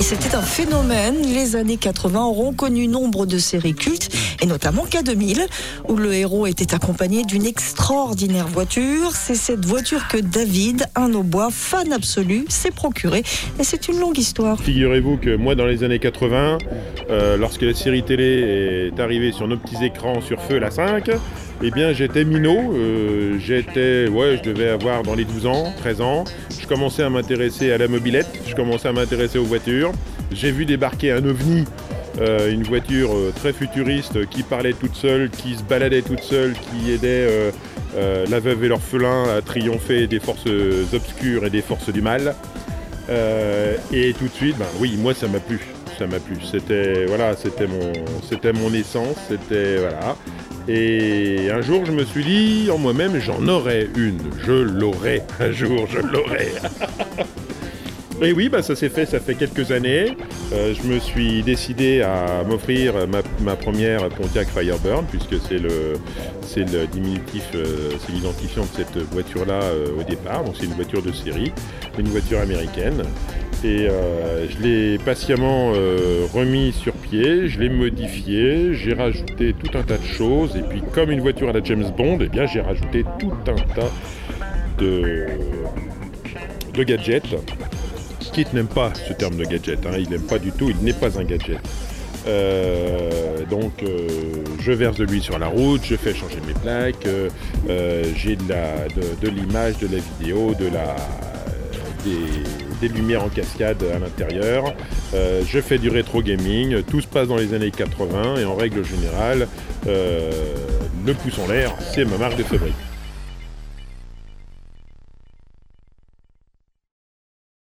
C'était un phénomène. Les années 80 auront connu nombre de séries cultes, et notamment K2000, où le héros était accompagné d'une extraordinaire voiture. C'est cette voiture que David, un aubois, fan absolu, s'est procuré. Et c'est une longue histoire. Figurez-vous que moi, dans les années 80, euh, lorsque la série télé est arrivée sur nos petits écrans sur feu la 5, eh bien j'étais minot, euh, j'étais, ouais, je devais avoir dans les 12 ans, 13 ans. Je commençais à m'intéresser à la mobilette, je commençais à m'intéresser aux voitures. J'ai vu débarquer un ovni, euh, une voiture euh, très futuriste qui parlait toute seule, qui se baladait toute seule, qui aidait la veuve et l'orphelin à triompher des forces obscures et des forces du mal. et tout de suite, ben oui, moi ça m'a plu ça m'a plu. C'était voilà, c'était mon, c'était mon essence, c'était voilà. Et un jour, je me suis dit en moi-même, j'en aurai une, je l'aurai un jour, je l'aurai. Oui, bah, ça s'est fait, ça fait quelques années. Euh, je me suis décidé à m'offrir ma, première Pontiac Firebird, puisque c'est le, diminutif, euh, c'est l'identifiant de cette voiture-là euh, au départ. Donc c'est une voiture de série, une voiture américaine. Et je l'ai patiemment remis sur pied, je l'ai modifié, j'ai rajouté tout un tas de choses. Et puis comme une voiture à la James Bond, eh bien j'ai rajouté tout un tas de gadgets n'aime pas ce terme de gadget. Hein. Il n'aime pas du tout, il n'est pas un gadget. Euh, donc euh, je verse de l'huile sur la route, je fais changer mes plaques, euh, j'ai de, l'image, de, la vidéo, de la, des, lumières en cascade à l'intérieur. je fais du rétro gaming, tout se passe dans les années 80 et en règle générale, le pouce en l'air, c'est ma marque de fabrique.